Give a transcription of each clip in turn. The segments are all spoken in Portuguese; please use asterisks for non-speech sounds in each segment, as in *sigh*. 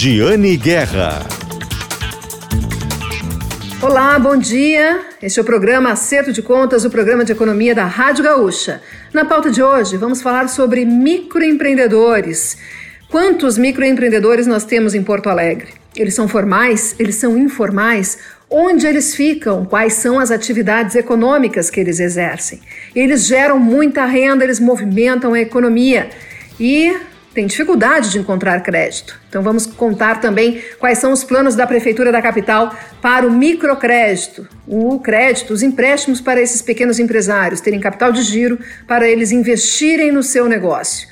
Giane Guerra. Olá, bom dia. Este é o programa Acerto de Contas, o programa de economia da Rádio Gaúcha. Na pauta de hoje, vamos falar sobre microempreendedores. Quantos microempreendedores nós temos em Porto Alegre? Eles são formais? Eles são informais? Onde eles ficam? Quais são as atividades econômicas que eles exercem? Eles geram muita renda, eles movimentam a economia. E tem dificuldade de encontrar crédito. Então vamos contar também quais são os planos da Prefeitura da capital para o microcrédito, o crédito, os empréstimos para esses pequenos empresários terem capital de giro para eles investirem no seu negócio.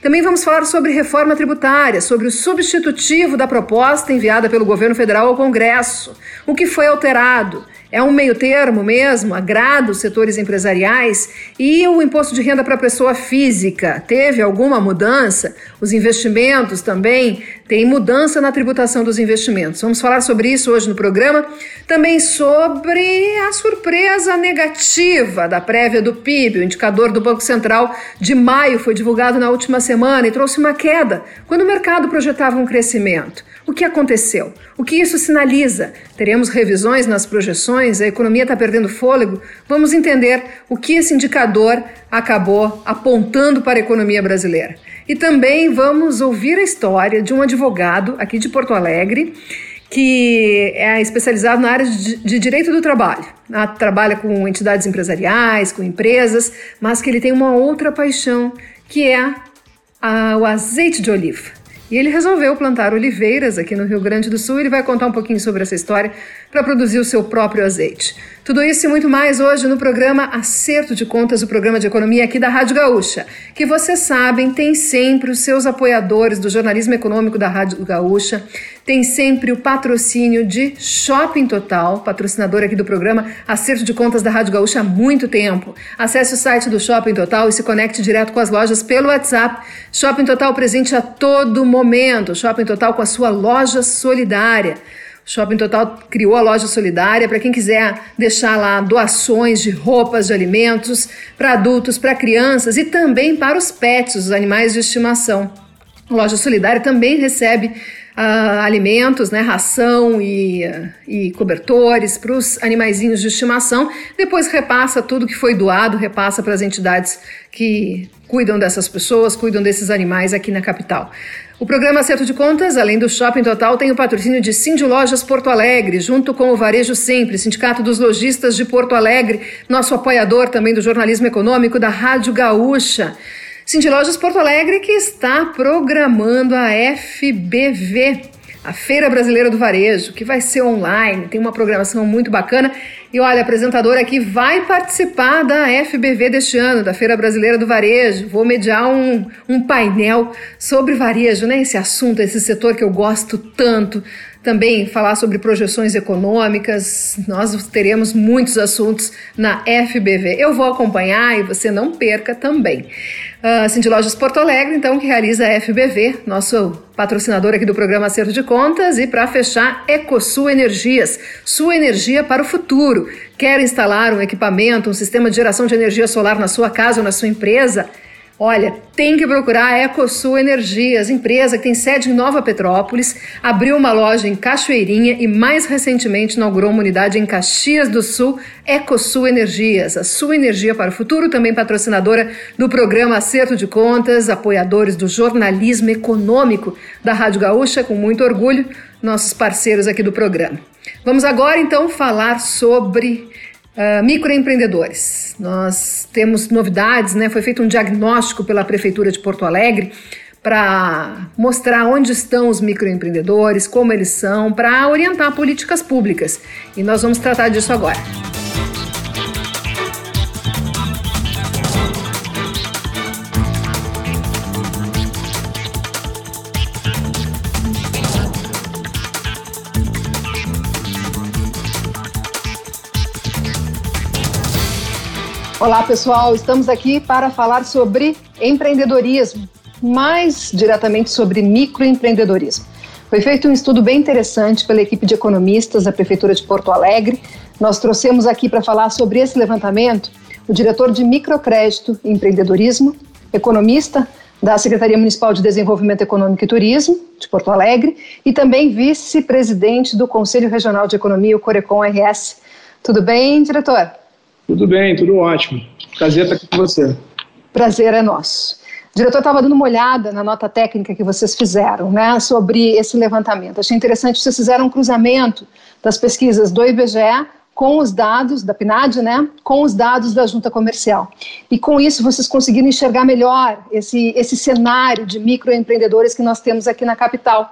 Também vamos falar sobre reforma tributária, sobre o substitutivo da proposta enviada pelo governo federal ao Congresso, o que foi alterado é um meio termo mesmo, agrada os setores empresariais e o imposto de renda para pessoa física teve alguma mudança? Os investimentos também tem mudança na tributação dos investimentos. Vamos falar sobre isso hoje no programa. Também sobre a surpresa negativa da prévia do PIB, o indicador do Banco Central de maio foi divulgado na última semana e trouxe uma queda quando o mercado projetava um crescimento. O que aconteceu? O que isso sinaliza? Teremos revisões nas projeções? A economia está perdendo fôlego? Vamos entender o que esse indicador acabou apontando para a economia brasileira. E também vamos ouvir a história de um advogado aqui de Porto Alegre que é especializado na área de, direito do trabalho. Ah, trabalha com entidades empresariais, com empresas, mas que ele tem uma outra paixão, que é o azeite de oliva. E ele resolveu plantar oliveiras aqui no Rio Grande do Sul. Ele vai contar um pouquinho sobre essa história para produzir o seu próprio azeite. Tudo isso e muito mais hoje no programa Acerto de Contas, o programa de economia aqui da Rádio Gaúcha, que vocês sabem tem sempre os seus apoiadores do jornalismo econômico da Rádio Gaúcha, tem sempre o patrocínio de Shopping Total, patrocinador aqui do programa Acerto de Contas da Rádio Gaúcha há muito tempo. Acesse o site do Shopping Total e se conecte direto com as lojas pelo WhatsApp. Shopping Total presente a todo momento. Shopping Total com a sua loja solidária. O Shopping Total criou a loja solidária para quem quiser deixar lá doações de roupas, de alimentos para adultos, para crianças e também para os pets, os animais de estimação. A loja solidária também recebe uh, alimentos, né, ração e, uh, e cobertores para os animaizinhos de estimação. Depois repassa tudo que foi doado, repassa para as entidades que cuidam dessas pessoas, cuidam desses animais aqui na capital. O programa Acerto de Contas, além do Shopping Total, tem o patrocínio de Cindy Lojas Porto Alegre, junto com o Varejo Sempre, Sindicato dos Lojistas de Porto Alegre, nosso apoiador também do jornalismo econômico da Rádio Gaúcha. Cindy Lojas Porto Alegre que está programando a FBV, a Feira Brasileira do Varejo, que vai ser online, tem uma programação muito bacana. E olha, a apresentadora aqui vai participar da FBV deste ano, da Feira Brasileira do Varejo. Vou mediar um, um painel sobre varejo, né? Esse assunto, esse setor que eu gosto tanto também falar sobre projeções econômicas. Nós teremos muitos assuntos na FBV. Eu vou acompanhar e você não perca também. Uh, Cindy Lojas Porto Alegre, então, que realiza a FBV, nosso patrocinador aqui do programa Acerto de Contas. E para fechar, EcoSul Energias, sua energia para o futuro. Quer instalar um equipamento, um sistema de geração de energia solar na sua casa ou na sua empresa? Olha, tem que procurar a EcoSul Energias, empresa que tem sede em Nova Petrópolis, abriu uma loja em Cachoeirinha e mais recentemente inaugurou uma unidade em Caxias do Sul, EcoSul Energias, a sua energia para o futuro, também patrocinadora do programa Acerto de Contas, apoiadores do jornalismo econômico da Rádio Gaúcha, com muito orgulho, nossos parceiros aqui do programa. Vamos agora então falar sobre Uh, microempreendedores. Nós temos novidades, né? Foi feito um diagnóstico pela Prefeitura de Porto Alegre para mostrar onde estão os microempreendedores, como eles são, para orientar políticas públicas. E nós vamos tratar disso agora. Olá, pessoal. Estamos aqui para falar sobre empreendedorismo, mais diretamente sobre microempreendedorismo. Foi feito um estudo bem interessante pela equipe de economistas da Prefeitura de Porto Alegre. Nós trouxemos aqui para falar sobre esse levantamento o diretor de microcrédito e empreendedorismo, economista da Secretaria Municipal de Desenvolvimento Econômico e Turismo, de Porto Alegre, e também vice-presidente do Conselho Regional de Economia, o Corecon RS. Tudo bem, diretor? Tudo bem, tudo ótimo. Prazer estar aqui com você. Prazer é nosso. Diretor estava dando uma olhada na nota técnica que vocês fizeram, né, sobre esse levantamento. Achei interessante, vocês fizeram um cruzamento das pesquisas do IBGE com os dados da PNAD, né, com os dados da junta comercial. E com isso vocês conseguiram enxergar melhor esse, esse cenário de microempreendedores que nós temos aqui na capital.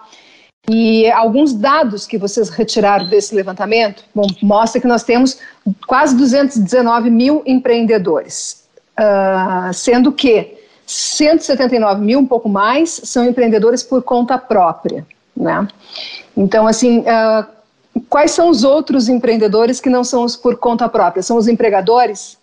E alguns dados que vocês retiraram desse levantamento, bom, mostra que nós temos quase 219 mil empreendedores, uh, sendo que 179 mil, um pouco mais, são empreendedores por conta própria, né? Então, assim, uh, Quais são os outros empreendedores que não são os por conta própria? São os empregadores?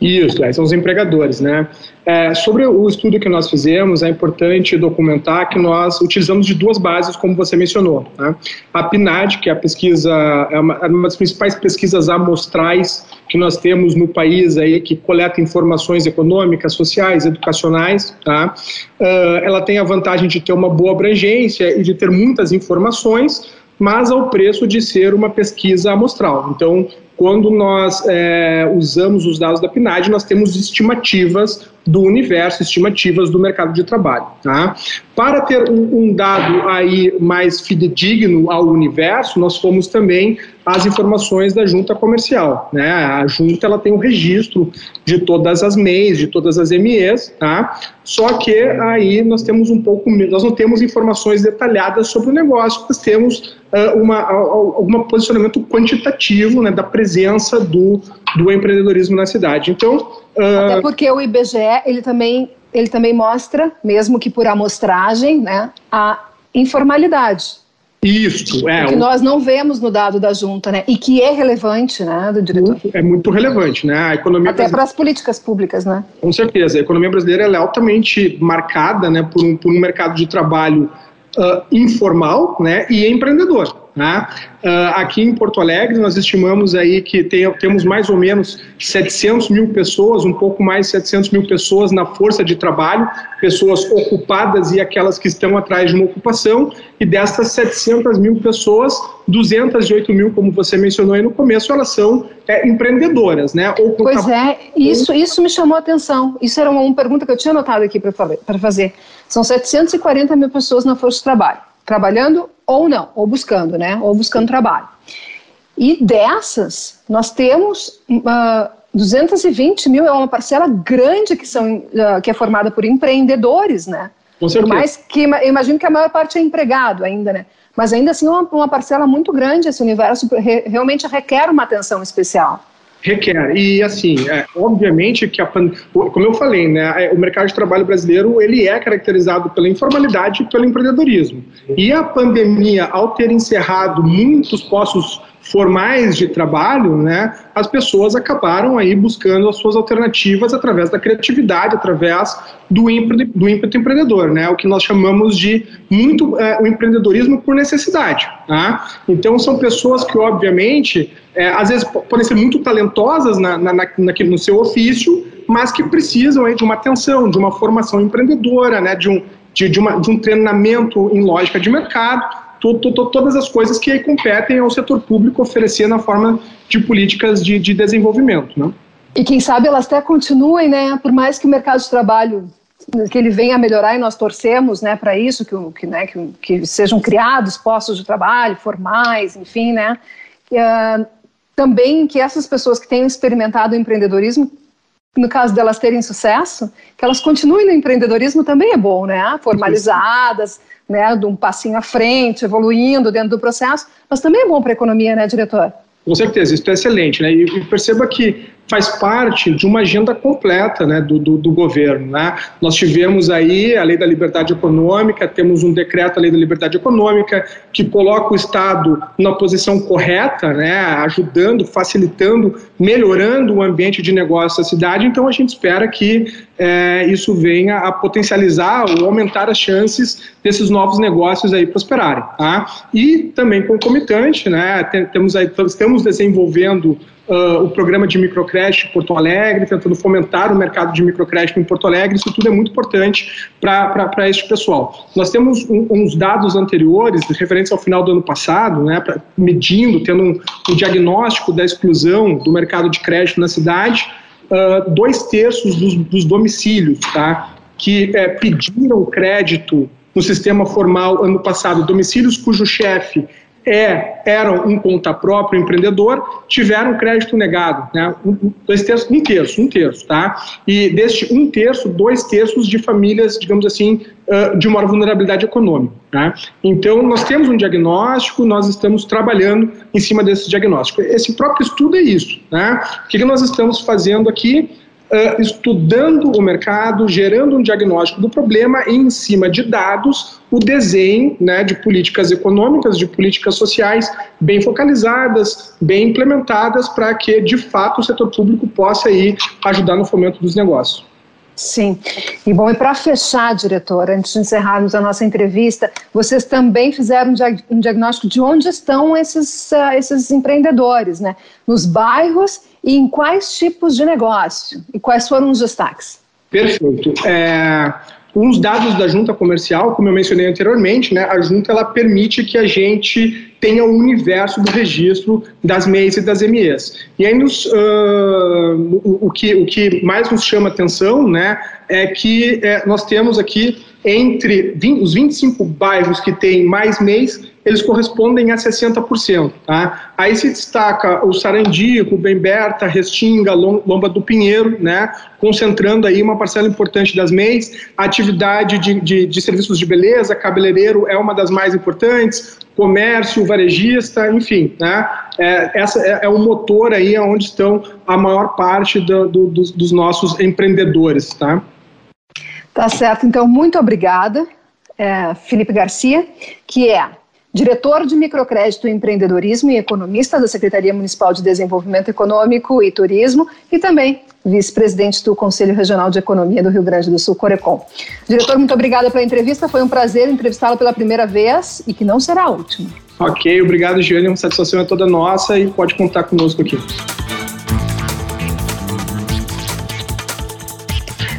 Isso, é, são os empregadores, né? É, sobre o estudo que nós fizemos, é importante documentar que nós utilizamos de duas bases, como você mencionou. Né? A PNAD, que é a pesquisa, é uma, é uma, das principais pesquisas amostrais que nós temos no país aí, que coleta informações econômicas, sociais, educacionais, tá? Uh, ela tem a vantagem de ter uma boa abrangência e de ter muitas informações, mas ao preço de ser uma pesquisa amostral. Então, quando nós é, usamos os dados da PNAD, nós temos estimativas do universo, estimativas do mercado de trabalho. Tá? Para ter um, um, dado aí mais fidedigno ao universo, nós fomos também as informações da junta comercial. Né? A junta ela tem um registro de todas as MEIs, de todas as MEs, tá? só que aí nós temos um pouco, nós não temos informações detalhadas sobre o negócio, nós temos uma, algum posicionamento quantitativo né, da presença do, do empreendedorismo na cidade. Então, até ah, porque o IBGE ele também ele também mostra, mesmo que por amostragem, né, a informalidade. Isso, é. Que nós não vemos no dado da junta, né? E que é relevante, né, do diretor. É muito relevante, né? A economia Até para as políticas públicas, né? Com certeza. A economia brasileira é altamente marcada, né, por um, por um mercado de trabalho uh, informal, né, e empreendedor. Né? Uh, aqui em Porto Alegre, nós estimamos aí que tem, temos mais ou menos 700 mil pessoas, um pouco mais de 700 mil pessoas na força de trabalho, pessoas ocupadas e aquelas que estão atrás de uma ocupação, e dessas 700 mil pessoas, 208 mil, como você mencionou aí no começo, elas são é, empreendedoras, né? Ou pois é, isso, isso me chamou a atenção. Isso era uma, uma pergunta que eu tinha anotado aqui para fazer. São 740 mil pessoas na força de trabalho trabalhando ou não, ou buscando, né? Ou buscando trabalho. E dessas, nós temos uh, ah, 220 mil, é uma parcela grande que, são, uh, que é formada por empreendedores, né? Com certeza. Por mais que, imagino que a maior parte é empregado ainda, né? Mas ainda assim, uma, uma parcela muito grande, esse universo re, realmente requer uma atenção especial. Requer. E, assim, é, obviamente que, a, como eu falei, né, é, o mercado de trabalho brasileiro ele é caracterizado pela informalidade e pelo empreendedorismo. E a pandemia, ao ter encerrado muitos postos formais de trabalho, né, as pessoas acabaram aí buscando as suas alternativas através da criatividade, através do ímpeto, do ímpeto empreendedor, né, o que nós chamamos de muito é, o empreendedorismo por necessidade. Tá? Então são pessoas que, obviamente, é, às vezes podem ser muito talentosas na, na, naquele, no seu ofício, mas que precisam aí, de uma atenção, de uma formação empreendedora, né, de, um, de, de, uma, de um treinamento em lógica de mercado, todas as coisas que competem ao setor público oferecer na forma de políticas de, de desenvolvimento. Né? E quem sabe elas até continuem, né, por mais que o mercado de trabalho que ele venha a melhorar e nós torcemos né, para isso, que, que, né, que, que, sejam criados postos de trabalho formais, enfim, né, que, uh, também que essas pessoas que tenham experimentado o empreendedorismo, no caso delas terem sucesso, que elas continuem no empreendedorismo também é bom, né, formalizadas, né, de um passinho à frente, evoluindo dentro do processo, mas também é bom para a economia, né, diretor? Com certeza, isso é excelente, né? E perceba que faz parte de uma agenda completa né, do, do, do, governo. Né? Nós tivemos aí a Lei da Liberdade Econômica, temos um decreto, a Lei da Liberdade Econômica, que coloca o Estado na posição correta, né, ajudando, facilitando, melhorando o ambiente de negócio da cidade. Então, a gente espera que é, isso venha a potencializar ou aumentar as chances desses novos negócios aí prosperarem. Tá? E também concomitante, né, temos aí, estamos desenvolvendo uh, o programa de microcrédito em Porto Alegre, tentando fomentar o mercado de microcrédito em Porto Alegre. Isso tudo é muito importante para este pessoal. Nós temos um, uns dados anteriores, referentes ao final do ano passado, né, pra, medindo, tendo um, um diagnóstico da exclusão do mercado de crédito na cidade. Uh, dois terços dos, dos domicílios tá, que é, pediram crédito no sistema formal ano passado, domicílios cujo chefe é, eram um conta próprio empreendedor, tiveram crédito negado, né? Um, dois terços, um terço, um terço, tá? E deste um terço, dois terços de famílias, digamos assim, de maior vulnerabilidade econômica. Né? Então, nós temos um diagnóstico, nós estamos trabalhando em cima desse diagnóstico. Esse próprio estudo é isso. Né? O que nós estamos fazendo aqui? Uh, estudando o mercado, gerando um diagnóstico do problema e, em cima de dados, o desenho né, de políticas econômicas, de políticas sociais bem focalizadas, bem implementadas, para que, de fato, o setor público possa aí ajudar no fomento dos negócios. Sim. E bom, e para fechar, diretora, antes de encerrarmos a nossa entrevista, vocês também fizeram um diagnóstico de onde estão esses, uh, esses empreendedores, né? Nos bairros e em quais tipos de negócio? E quais foram os destaques? Perfeito. É, dados da junta comercial, como eu mencionei anteriormente, né, a junta ela permite que a gente tenha o um universo do registro das MEIs e das MEs. E aí nos, uh, o, o, que, o que mais nos chama atenção né, é que é, nós temos aqui entre 20, os 25 bairros que têm mais MEIs, eles correspondem a 60%. Tá? Aí se destaca o Sarandico, Bemberta, Restinga, Lomba do Pinheiro, né? concentrando aí uma parcela importante das MEIs. A atividade de, de, de serviços de beleza, cabeleireiro é uma das mais importantes, comércio, varejista, enfim, né? É, essa é, é, o motor aí onde estão a maior parte do, do, dos, dos, nossos empreendedores, tá? Tá certo. Então, muito obrigada, é, Felipe Garcia, que é diretor de microcrédito e empreendedorismo e economista da Secretaria Municipal de Desenvolvimento Econômico e Turismo e também vice-presidente do Conselho Regional de Economia do Rio Grande do Sul, Corecon. Diretor, muito obrigada pela entrevista, foi um prazer entrevistá-lo pela primeira vez e que não será a última. Ok, obrigado, Giane, uma satisfação é toda nossa e pode contar conosco aqui.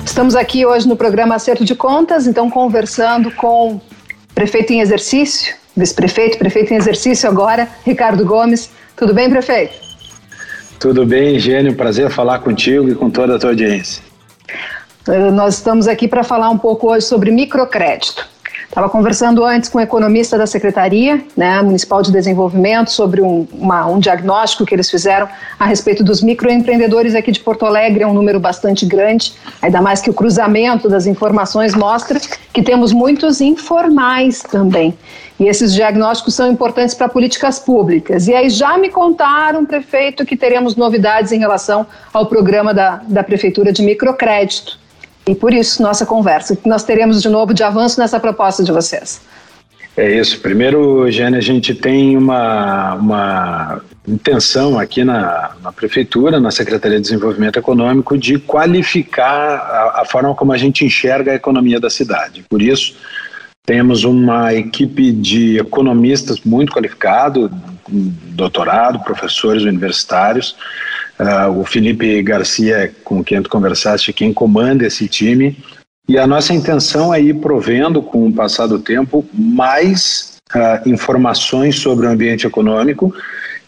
Estamos aqui hoje no programa Acerto de Contas, então conversando com prefeito em exercício, vice-prefeito, prefeito em exercício agora, Ricardo Gomes. Tudo bem, prefeito? Tudo bem, Gênio. Prazer falar contigo e com toda a tua audiência. Nós estamos aqui para falar um pouco hoje sobre microcrédito. Estava conversando antes com o um economista da Secretaria né, Municipal de Desenvolvimento sobre um, uma, um diagnóstico que eles fizeram a respeito dos microempreendedores aqui de Porto Alegre, é um número bastante grande, ainda mais que o cruzamento das informações mostra que temos muitos informais também. E esses diagnósticos são importantes para políticas públicas. E aí já me contaram, prefeito, que teremos novidades em relação ao programa da, da Prefeitura de Microcrédito. E por isso, nossa conversa, que nós teremos de novo de avanço nessa proposta de vocês. É isso. Primeiro, Jane, a gente tem uma, uma intenção aqui na, na, Prefeitura, na Secretaria de Desenvolvimento Econômico, de qualificar a, a forma como a gente enxerga a economia da cidade. Por isso, temos uma equipe de economistas muito qualificado, doutorado, professores universitários, Uh, o Felipe Garcia, com quem tu conversaste, quem comanda esse time. E a nossa intenção é ir provendo, com o passar do tempo, mais uh, informações sobre o ambiente econômico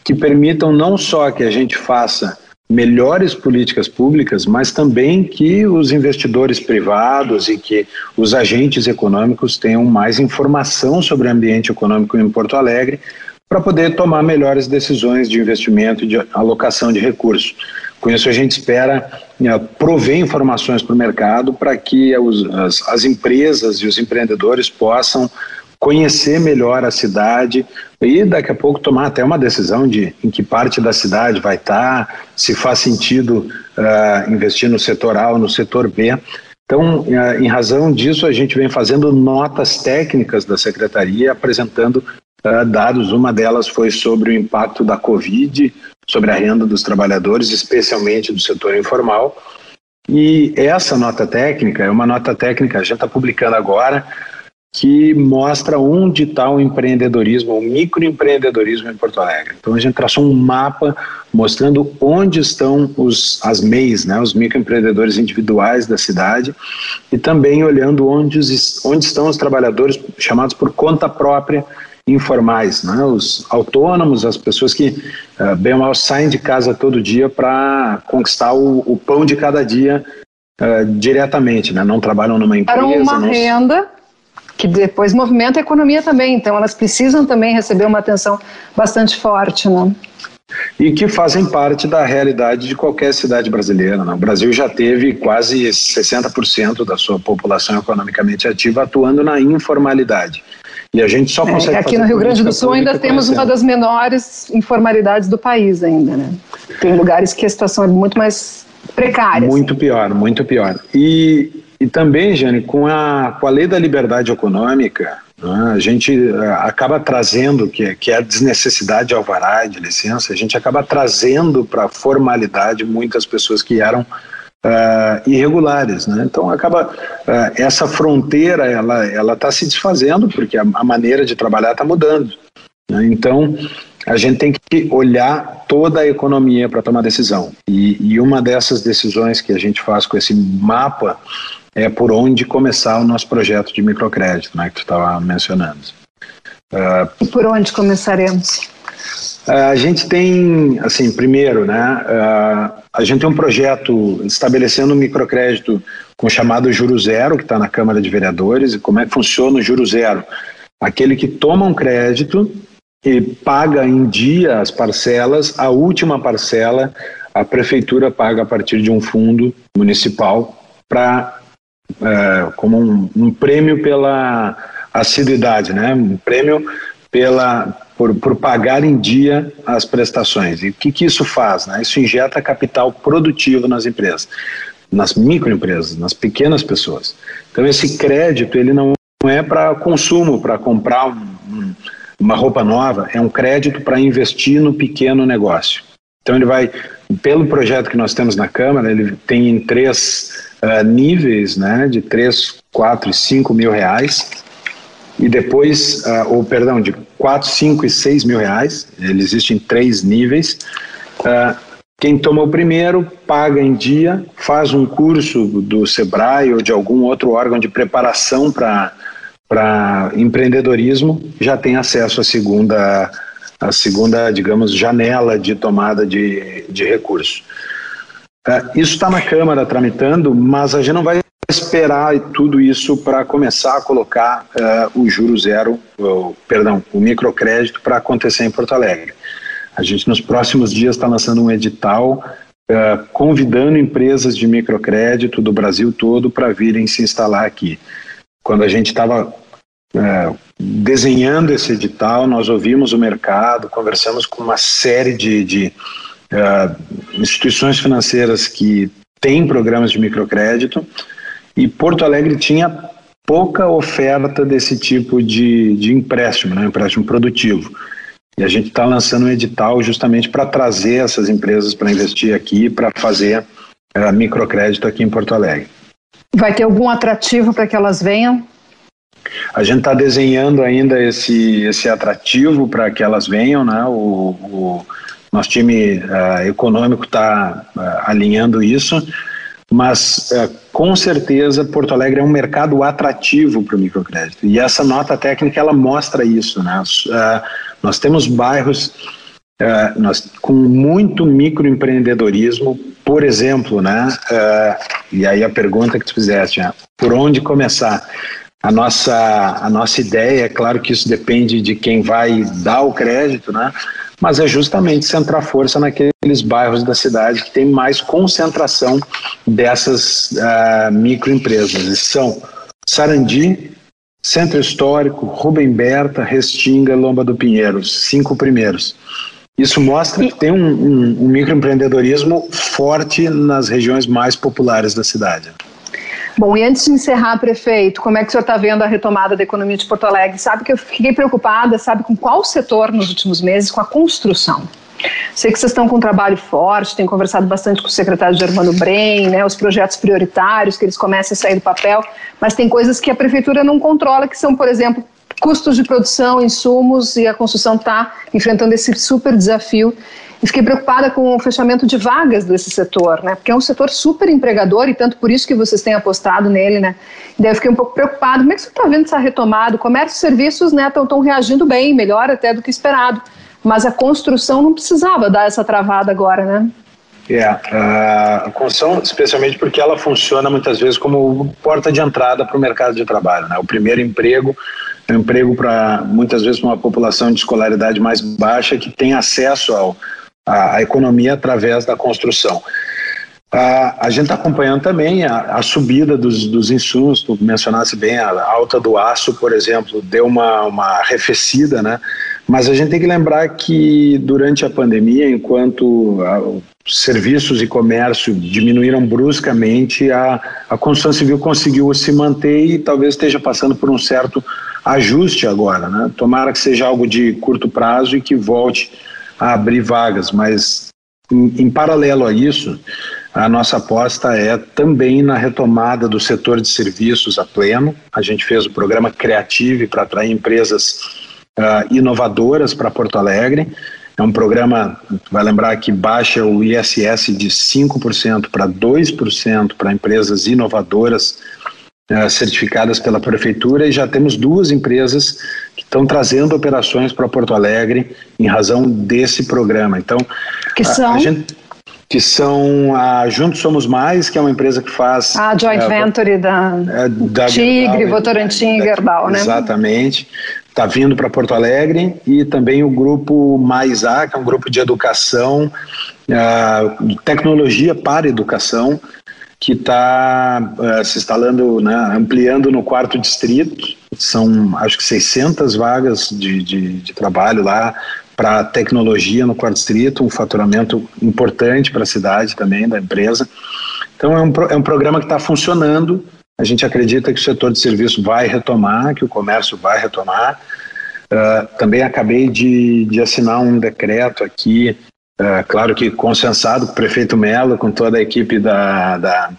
que permitam não só que a gente faça melhores políticas públicas, mas também que os investidores privados e que os agentes econômicos tenham mais informação sobre o ambiente econômico em Porto Alegre, para poder tomar melhores decisões de investimento e de alocação de recursos. Com isso, a gente espera né, prover informações para o mercado para que os, as, as empresas e os empreendedores possam conhecer melhor a cidade e daqui a pouco tomar até uma decisão de em que parte da cidade vai estar, se faz sentido uh, investir no setor A ou no setor B. Então, uh, em razão disso, a gente vem fazendo notas técnicas da secretaria, apresentando uh, dados. Uma delas foi sobre o impacto da Covid sobre a renda dos trabalhadores, especialmente do setor informal. E essa nota técnica é uma nota técnica, a gente está publicando agora, que mostra onde está o empreendedorismo, o microempreendedorismo em Porto Alegre. Então a gente traçou um mapa mostrando onde estão os, as MEIs, né, os microempreendedores individuais da cidade, e também olhando onde, os, onde estão os trabalhadores chamados por conta própria informais, né, os autônomos, as pessoas que, uh, bem ou mal, saem de casa todo dia para conquistar o, o, pão de cada dia uh, diretamente, né, não trabalham numa empresa. Para uma não... renda que depois movimenta a economia também, então elas precisam também receber uma atenção bastante forte, né? E que fazem parte da realidade de qualquer cidade brasileira. Né? O Brasil já teve quase 60% da sua população economicamente ativa atuando na informalidade. E a gente só é, consegue. É, aqui no Rio Grande do Sul ainda temos uma das menores informalidades do país ainda, né? Tem lugares que a situação é muito mais precária. Muito assim. pior, muito pior. E, e também, Jane, com a, com a lei da liberdade econômica, né, a gente eh, acaba trazendo, que, que é a desnecessidade de alvará de licença, a gente acaba trazendo para a formalidade muitas pessoas que eram uh, irregulares. Né? Então, acaba uh, essa fronteira ela ela está se desfazendo, porque a, a maneira de trabalhar está mudando. Né? Então, a gente tem que olhar toda a economia para tomar decisão. E, e, uma dessas decisões que a gente faz com esse mapa é por onde começar o nosso projeto de microcrédito, né, que tu estava mencionando. Uh, e por onde começaremos? Uh, a gente tem, assim, primeiro, né, uh, a gente tem um projeto estabelecendo um microcrédito com o chamado Juro Zero, que está na Câmara de Vereadores, e como é que funciona o Juro Zero? Aquele que toma um crédito e paga em dia as parcelas, a última parcela a prefeitura paga a partir de um fundo municipal para é, como um, um, prêmio pela assiduidade, né? Um prêmio pela por, por pagar em dia as prestações. E o que, que isso faz? Né? Isso injeta capital produtivo nas empresas, nas microempresas, nas pequenas pessoas. Então esse crédito ele não é para consumo, para comprar um, um, uma roupa nova, é um crédito para investir no pequeno negócio. Então ele vai, pelo projeto que nós temos na Câmara, ele tem em três uh, níveis né, de 3, 4 e 5 mil reais, e depois, uh, ou perdão, de 4, 5 e 6 mil reais, ele existe em três níveis. Uh, quem toma o primeiro paga em dia, faz um curso do Sebrae ou de algum outro órgão de preparação para empreendedorismo, já tem acesso à segunda, à segunda, digamos, janela de tomada de, de recurso. É, isso está na Câmara tramitando, mas a gente não vai esperar tudo isso para começar a colocar uh, o juro zero, uh, perdão, o microcrédito para acontecer em Porto Alegre. A gente nos próximos dias está lançando um edital uh, convidando empresas de microcrédito do Brasil todo para virem se instalar aqui. Quando a gente estava desenhando esse edital, nós ouvimos o mercado, conversamos com uma série de, de instituições financeiras que têm programas de microcrédito e Porto Alegre tinha pouca oferta desse tipo de, de empréstimo, né, empréstimo produtivo. E a gente está lançando um edital justamente para trazer essas empresas para investir aqui, para fazer uh, microcrédito aqui em Porto Alegre. Vai ter algum atrativo para que elas venham? A gente está desenhando ainda esse, esse atrativo para que elas venham, né? O, o, nosso time uh, econômico está uh, alinhando isso, mas uh, com certeza Porto Alegre é um mercado atrativo para o microcrédito. E essa nota técnica ela mostra isso. Né? nós temos bairros nós, com muito microempreendedorismo, por exemplo, né? e aí a pergunta que tu fizeste, né? por onde começar? A nossa, a nossa ideia, é claro que isso depende de quem vai dar o crédito, né? Mas é justamente centrar força naqueles bairros da cidade que tem mais concentração dessas uh, microempresas. E são Sarandi, Centro Histórico, Rubem Berta, Restinga, Lomba do Pinheiro, cinco primeiros. Isso mostra que tem um, um, um microempreendedorismo forte nas regiões mais populares da cidade. Bom, e antes de encerrar, prefeito, como é que o senhor está vendo a retomada da economia de Porto Alegre? Sabe que eu fiquei preocupada, sabe com qual setor nos últimos meses? Com a construção. Sei que vocês estão com um trabalho forte, têm conversado bastante com o secretário Germano Brem, né, os projetos prioritários, que eles comecem a sair do papel, mas tem coisas que a prefeitura não controla, que são, por exemplo, custos de produção, insumos, e a construção está enfrentando esse super desafio e fiquei preocupada com o fechamento de vagas desse setor, né? Porque é um setor super empregador e tanto por isso que vocês têm apostado nele, né? Daí eu fiquei um pouco preocupado. Como é que você está vendo essa retomada? O comércio e serviços, né, estão reagindo bem, melhor até do que esperado. Mas a construção não precisava dar essa travada agora, né? É, a construção, especialmente porque ela funciona muitas vezes como porta de entrada para o mercado de trabalho. Né? O primeiro emprego é um emprego para muitas vezes uma população de escolaridade mais baixa que tem acesso ao, a, a economia através da construção. A, a gente está acompanhando também a, a subida dos, dos, insumos, tu mencionasse bem, a alta do aço, por exemplo, deu uma, uma arrefecida, né? Mas a gente tem que lembrar que durante a pandemia, enquanto serviços e comércio diminuíram bruscamente, a, a construção civil conseguiu se manter e talvez esteja passando por um certo ajuste agora, né? Tomara que seja algo de curto prazo e que volte a abrir vagas, mas em, em paralelo a isso, a nossa aposta é também na retomada do setor de serviços a pleno. A gente fez o programa Creative para atrair empresas uh, inovadoras para Porto Alegre. É um programa, vai lembrar que baixa o ISS de 5% para 2% para empresas inovadoras certificadas pela prefeitura e já temos duas empresas que estão trazendo operações para Porto Alegre em razão desse programa. Então, que são? A, a gente, que são a Juntos Somos Mais, que é uma empresa que faz... A joint é, venture da, é, da Tigre, Gerdau, Votorantim e Gerdau, né? Exatamente. Está vindo para Porto Alegre e também o grupo Mais A, que é um grupo de educação, tecnologia para educação, que está uh, eh, se instalando, né, ampliando no quarto distrito. São, acho que 600 vagas de, de, de trabalho lá para tecnologia no quarto distrito, um faturamento importante para a cidade também, da empresa. Então, é um, é um programa que está funcionando. A gente acredita que o setor de serviço vai retomar, que o comércio vai retomar. Uh, também acabei de, de assinar um decreto aqui é, claro que consensado com o prefeito Melo, com toda a equipe da, da,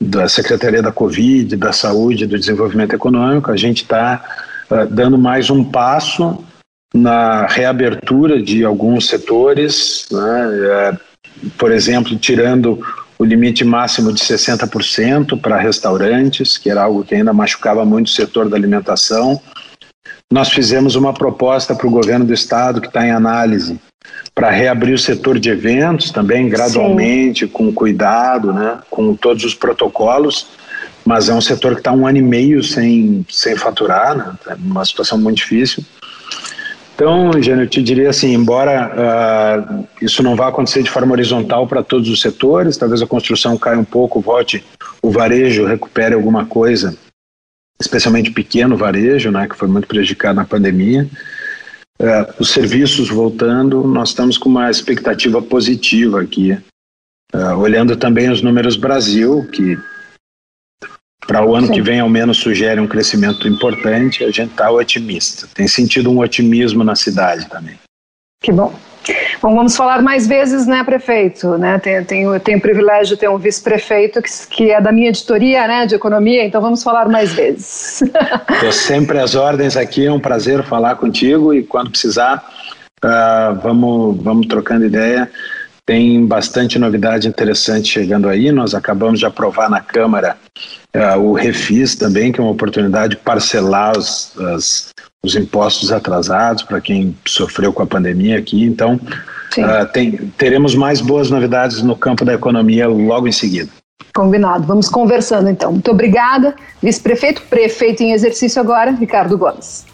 da Secretaria da Covid, da Saúde do Desenvolvimento Econômico, a gente está uh, dando mais um passo na reabertura de alguns setores, né, é, por exemplo, tirando o limite máximo de 60% para restaurantes, que era algo que ainda machucava muito o setor da alimentação. Nós fizemos uma proposta para o governo do estado que está em análise para reabrir o setor de eventos também gradualmente, Sim. com cuidado, né, com todos os protocolos, mas é um setor que está um ano e meio sem, sem faturar, né, tá uma situação muito difícil. Então, Jânio, eu te diria assim, embora uh, isso não vá acontecer de forma horizontal para todos os setores, talvez a construção caia um pouco, volte, o varejo recupere alguma coisa, especialmente pequeno varejo, né, que foi muito prejudicado na pandemia, é, os serviços voltando, nós estamos com uma expectativa positiva aqui. É, olhando também os números Brasil, que para o ano Sim. que vem ao menos sugere um crescimento importante, a gente está otimista. Tem sentido um otimismo na cidade também. Que bom. Bom, vamos falar mais vezes, né, prefeito? Né? Tenho, tenho, tenho o privilégio de ter um vice-prefeito que, que é da minha editoria né, de economia, então vamos falar mais vezes. *laughs* Estou sempre às ordens aqui, é um prazer falar contigo e quando precisar, uh, vamos, vamos trocando ideia. Tem bastante novidade interessante chegando aí. Nós acabamos de aprovar na Câmara uh, o Refis também, que é uma oportunidade de parcelar os, as, os impostos atrasados para quem sofreu com a pandemia aqui. Então, uh, tem, teremos mais boas novidades no campo da economia logo em seguida. Combinado. Vamos conversando então. Muito obrigada, vice-prefeito, prefeito em exercício agora, Ricardo Gomes.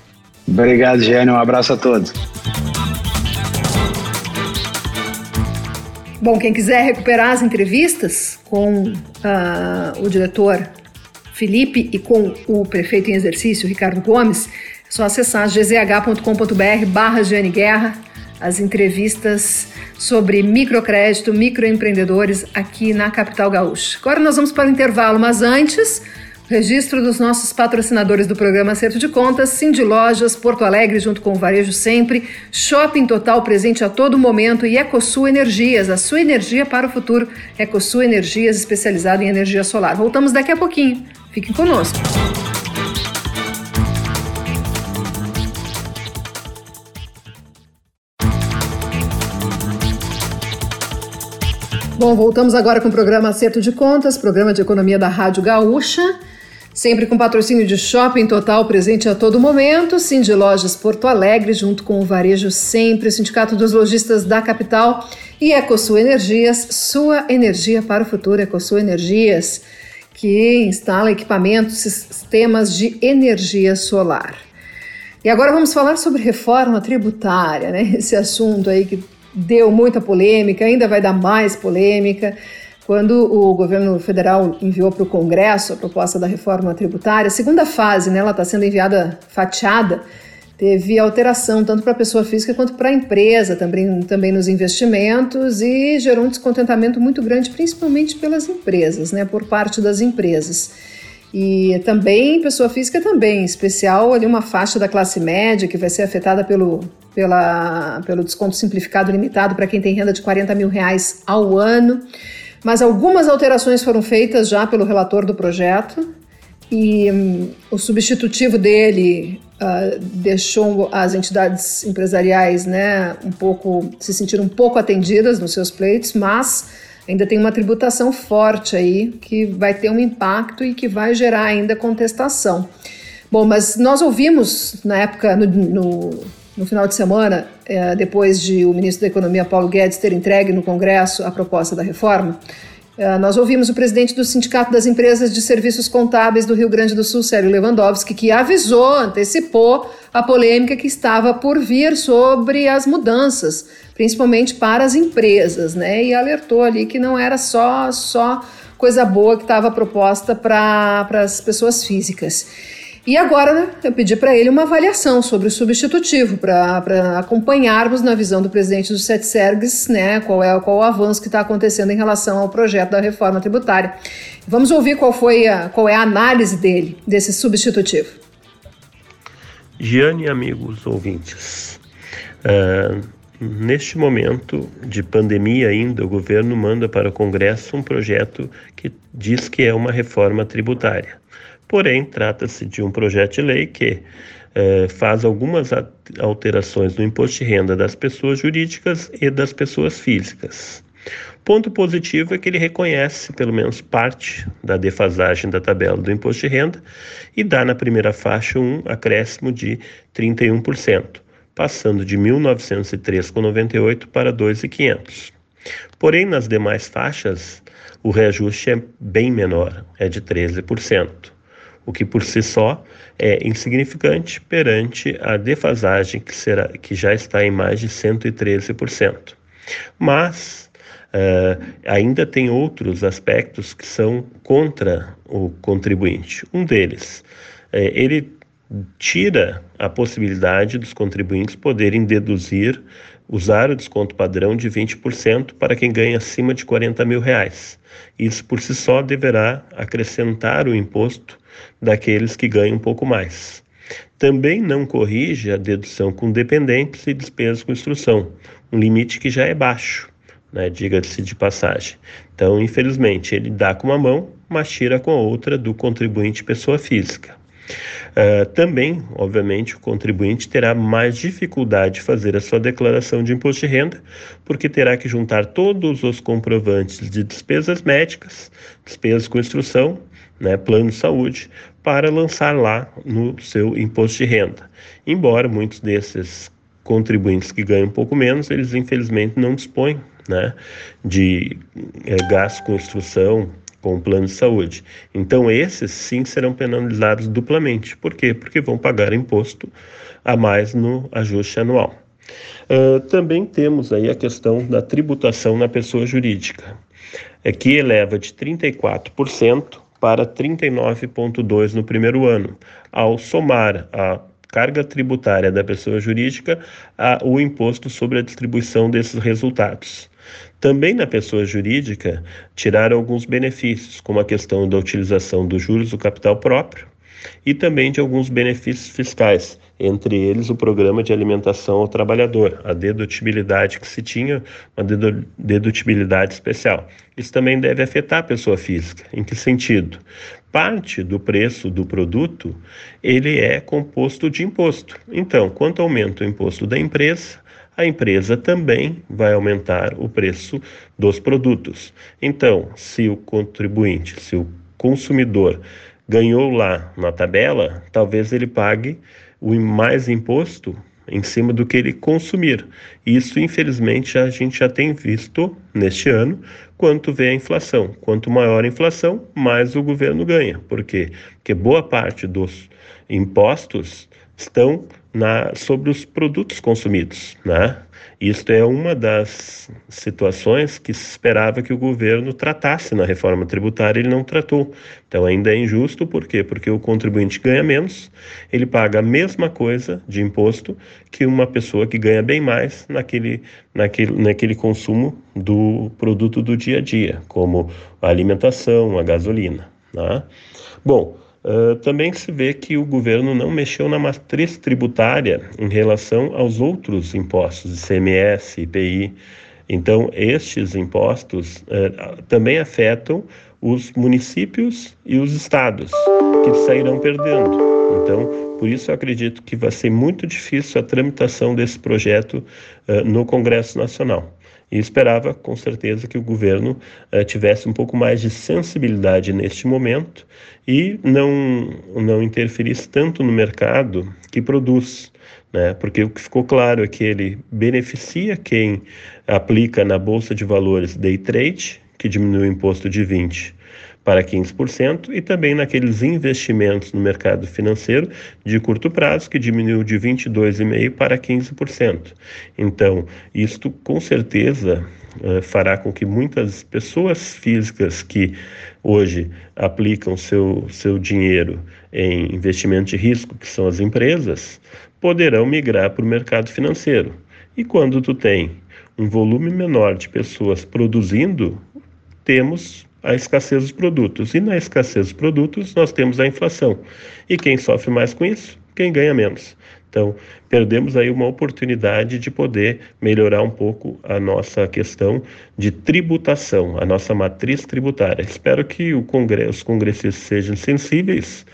Obrigado, Gênio. Um abraço a todos. Bom, quem quiser recuperar as entrevistas com uh, o diretor Felipe e com o prefeito em exercício, Ricardo Gomes, só acessar gzh.com.br barra Guerra, as entrevistas sobre microcrédito, microempreendedores aqui na capital gaúcha. Agora nós vamos para o intervalo, mas antes, Registro dos nossos patrocinadores do programa Acerto de Contas, Cindy Lojas, Porto Alegre, junto com o Varejo Sempre, Shopping Total presente a todo momento e EcoSul Energias, a sua energia para o futuro. EcoSul Energias, especializado em energia solar. Voltamos daqui a pouquinho. Fiquem conosco. Bom, voltamos agora com o programa Acerto de Contas, programa de economia da Rádio Gaúcha. Sempre com patrocínio de Shopping Total presente a todo momento, Cindy Lojas Porto Alegre, junto com o Varejo Sempre, o Sindicato dos Lojistas da Capital e EcoSul Energias, sua energia para o futuro, EcoSul Energias, que instala equipamentos, sistemas de energia solar. E agora vamos falar sobre reforma tributária, né? Esse assunto aí que deu muita polêmica, ainda vai dar mais polêmica. Quando o governo federal enviou para o Congresso a proposta da reforma tributária, a segunda fase, né, ela está sendo enviada fatiada, teve alteração tanto para a pessoa física quanto para a empresa, também, também nos investimentos, e gerou um descontentamento muito grande, principalmente pelas empresas, né, por parte das empresas. E também pessoa física também, em especial ali uma faixa da classe média que vai ser afetada pelo, pela, pelo desconto simplificado limitado para quem tem renda de 40 mil reais ao ano. Mas algumas alterações foram feitas já pelo relator do projeto e um, o substitutivo dele uh, deixou as entidades empresariais né, um pouco se sentir um pouco atendidas nos seus pleitos, mas ainda tem uma tributação forte aí que vai ter um impacto e que vai gerar ainda contestação. Bom, mas nós ouvimos na época, no, no no final de semana, é, depois de o ministro da Economia, Paulo Guedes, ter entregue no Congresso a proposta da reforma, é, nós ouvimos o presidente do Sindicato das Empresas de Serviços Contábeis do Rio Grande do Sul, Sérgio Lewandowski, que avisou, antecipou a polêmica que estava por vir sobre as mudanças, principalmente para as empresas, né? E alertou ali que não era só, só coisa boa que estava proposta para as pessoas físicas. E agora né, eu pedi para ele uma avaliação sobre o substitutivo, para acompanharmos na visão do presidente do SETSERGS né, qual, é, qual o avanço que está acontecendo em relação ao projeto da reforma tributária. Vamos ouvir qual, foi a, qual é a análise dele, desse substitutivo. Giane, amigos ouvintes, uh, neste momento de pandemia ainda, o governo manda para o Congresso um projeto que diz que é uma reforma tributária. Porém, trata-se de um projeto de lei que eh, faz algumas alterações no imposto de renda das pessoas jurídicas e das pessoas físicas. Ponto positivo é que ele reconhece pelo menos parte da defasagem da tabela do imposto de renda e dá na primeira faixa um acréscimo de 31%, passando de R$ 1.903,98 para R$ 2.500. Porém, nas demais faixas, o reajuste é bem menor, é de 13% o que por si só é insignificante perante a defasagem que, será, que já está em mais de 113%. Mas uh, ainda tem outros aspectos que são contra o contribuinte. Um deles, é, ele tira a possibilidade dos contribuintes poderem deduzir, usar o desconto padrão de 20% para quem ganha acima de 40 mil reais. Isso por si só deverá acrescentar o imposto daqueles que ganham um pouco mais. Também não corrige a dedução com dependentes e despesas com instrução, um limite que já é baixo, né, diga-se de passagem. Então, infelizmente, ele dá com uma mão, mas tira com a outra do contribuinte pessoa física. Uh, também, obviamente, o contribuinte terá mais dificuldade de fazer a sua declaração de imposto de renda, porque terá que juntar todos os comprovantes de despesas médicas, despesas com instrução né, plano de saúde, para lançar lá no seu imposto de renda. Embora muitos desses contribuintes que ganham um pouco menos, eles infelizmente não dispõem né, de é, gasto com instrução, com plano de saúde. Então, esses sim serão penalizados duplamente. Por quê? Porque vão pagar imposto a mais no ajuste anual. Uh, também temos aí a questão da tributação na pessoa jurídica, é que eleva de 34% para 39,2 no primeiro ano, ao somar a carga tributária da pessoa jurídica a, o imposto sobre a distribuição desses resultados. Também na pessoa jurídica, tiraram alguns benefícios, como a questão da utilização dos juros do capital próprio e também de alguns benefícios fiscais, entre eles o programa de alimentação ao trabalhador, a dedutibilidade que se tinha, uma dedutibilidade especial. Isso também deve afetar a pessoa física. Em que sentido? Parte do preço do produto, ele é composto de imposto. Então, quanto aumenta o imposto da empresa, a empresa também vai aumentar o preço dos produtos. Então, se o contribuinte, se o consumidor ganhou lá na tabela, talvez ele pague o mais imposto em cima do que ele consumir. Isso, infelizmente, a gente já tem visto neste ano, quanto vê a inflação. Quanto maior a inflação, mais o governo ganha. Por quê? Porque boa parte dos impostos estão na, sobre os produtos consumidos, né? Isto é uma das situações que se esperava que o governo tratasse na reforma tributária, ele não tratou. Então ainda é injusto, por quê? Porque o contribuinte ganha menos, ele paga a mesma coisa de imposto que uma pessoa que ganha bem mais naquele, naquele, naquele consumo do produto do dia a dia, como a alimentação, a gasolina. Né? Bom, Uh, também se vê que o governo não mexeu na matriz tributária em relação aos outros impostos, ICMS, IPI. Então, estes impostos uh, também afetam os municípios e os estados, que sairão perdendo. Então, por isso eu acredito que vai ser muito difícil a tramitação desse projeto uh, no Congresso Nacional e esperava com certeza que o governo uh, tivesse um pouco mais de sensibilidade neste momento e não, não interferisse tanto no mercado que produz. Né? Porque o que ficou claro é que ele beneficia quem aplica na Bolsa de Valores day trade, que diminui o imposto de 20%, para 15% e também naqueles investimentos no mercado financeiro de curto prazo, que diminuiu de 22,5% para 15%. Então, isto com certeza uh, fará com que muitas pessoas físicas que hoje aplicam seu, seu dinheiro em investimento de risco, que são as empresas, poderão migrar para o mercado financeiro. E quando tu tem um volume menor de pessoas produzindo, temos a escassez dos produtos. E na escassez dos produtos, nós temos a inflação. E quem sofre mais com isso? Quem ganha menos. Então, perdemos aí uma oportunidade de poder melhorar um pouco a nossa questão de tributação, a nossa matriz tributária. Espero que congresso, os congressistas sejam sensíveis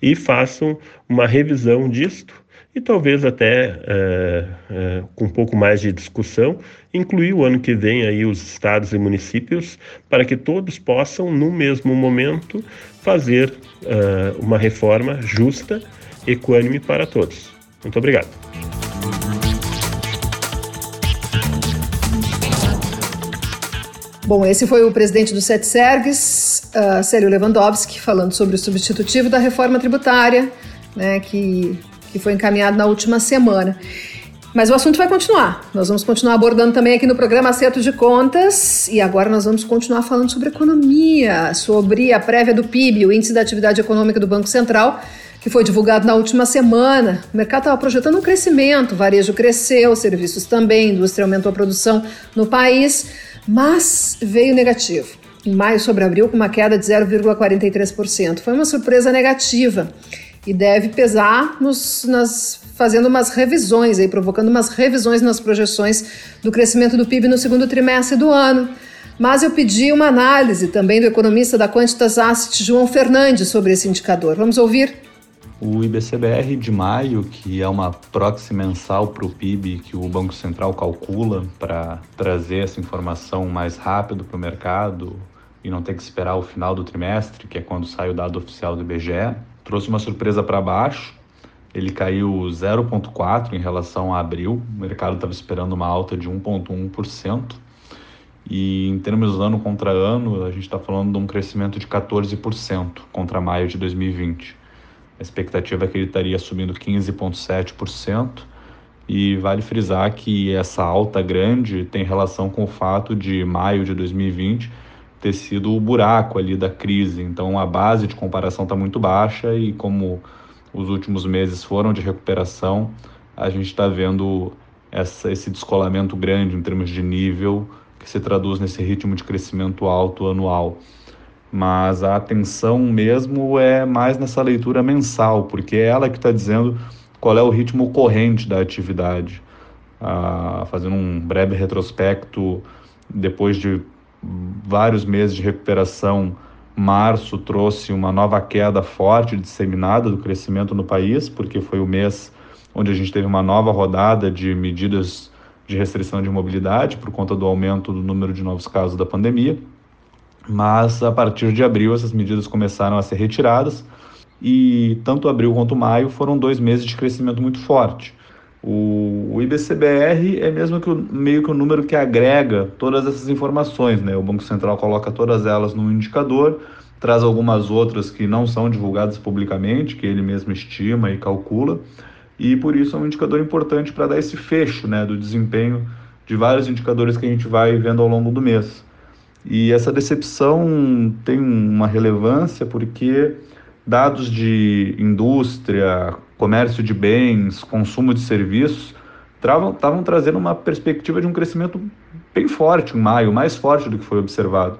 e façam uma revisão disto e talvez até é, é, com um pouco mais de discussão, incluir o ano que vem aí os estados e municípios para que todos possam, no mesmo momento, fazer é, uma reforma justa, equânime para todos. Muito obrigado. Bom, esse foi o presidente do SETSERGS, uh, Célio Lewandowski, falando sobre o substitutivo da reforma tributária, né, que que foi encaminhado na última semana. Mas o assunto vai continuar. Nós vamos continuar abordando também aqui no programa Acerto de Contas. E agora nós vamos continuar falando sobre economia, sobre a prévia do PIB, o Índice da Atividade Econômica do Banco Central, que foi divulgado na última semana. O mercado estava projetando um crescimento, o varejo cresceu, serviços também, a indústria aumentou a produção no país, mas veio negativo. Em maio sobre abril, com uma queda de 0,43%. Foi uma surpresa negativa e deve pesar nos, nas, fazendo umas revisões, aí, provocando umas revisões nas projeções do crescimento do PIB no segundo trimestre do ano. Mas eu pedi uma análise também do economista da Quantitas Asset, João Fernandes, sobre esse indicador. Vamos ouvir? O IBCBR de maio, que é uma proxy mensal para o PIB que o Banco Central calcula para trazer essa informação mais rápido para o mercado e não ter que esperar o final do trimestre, que é quando sai o dado oficial do IBGE, trouxe uma surpresa para baixo. Ele caiu 0,4% em relação a abril. O mercado estava esperando uma alta de 1,1%. E em termos ano contra ano, a gente está falando de um crescimento de 14% contra maio de 2020. A expectativa é que ele estaria subindo 15,7%. E vale frisar que essa alta grande tem relação com o fato de maio de 2020 ter sido o buraco ali da crise. Então a base de comparação está muito baixa e como os últimos meses foram de recuperação, a gente está vendo essa, esse descolamento grande em termos de nível que se traduz nesse ritmo de crescimento alto anual. Mas a atenção mesmo é mais nessa leitura mensal, porque é ela que está dizendo qual é o ritmo corrente da atividade. Ah, fazendo um breve retrospecto, depois de vários meses de recuperação, março trouxe uma nova queda forte disseminada do crescimento no país, porque foi o mês onde a gente teve uma nova rodada de medidas de restrição de mobilidade por conta do aumento do número de novos casos da pandemia. Mas a partir de abril essas medidas começaram a ser retiradas e tanto abril quanto maio foram dois meses de crescimento muito forte. O, o IBCBR é mesmo que o, meio que o número que agrega todas essas informações, né? O Banco Central coloca todas elas num indicador, traz algumas outras que não são divulgadas publicamente, que ele mesmo estima e calcula, e por isso é um indicador importante para dar esse fecho, né, do desempenho de vários indicadores que a gente vai vendo ao longo do mês. E essa decepção tem uma relevância porque dados de indústria, comércio de bens, consumo de serviços, estavam trazendo uma perspectiva de um crescimento bem forte em maio, mais forte do que foi observado.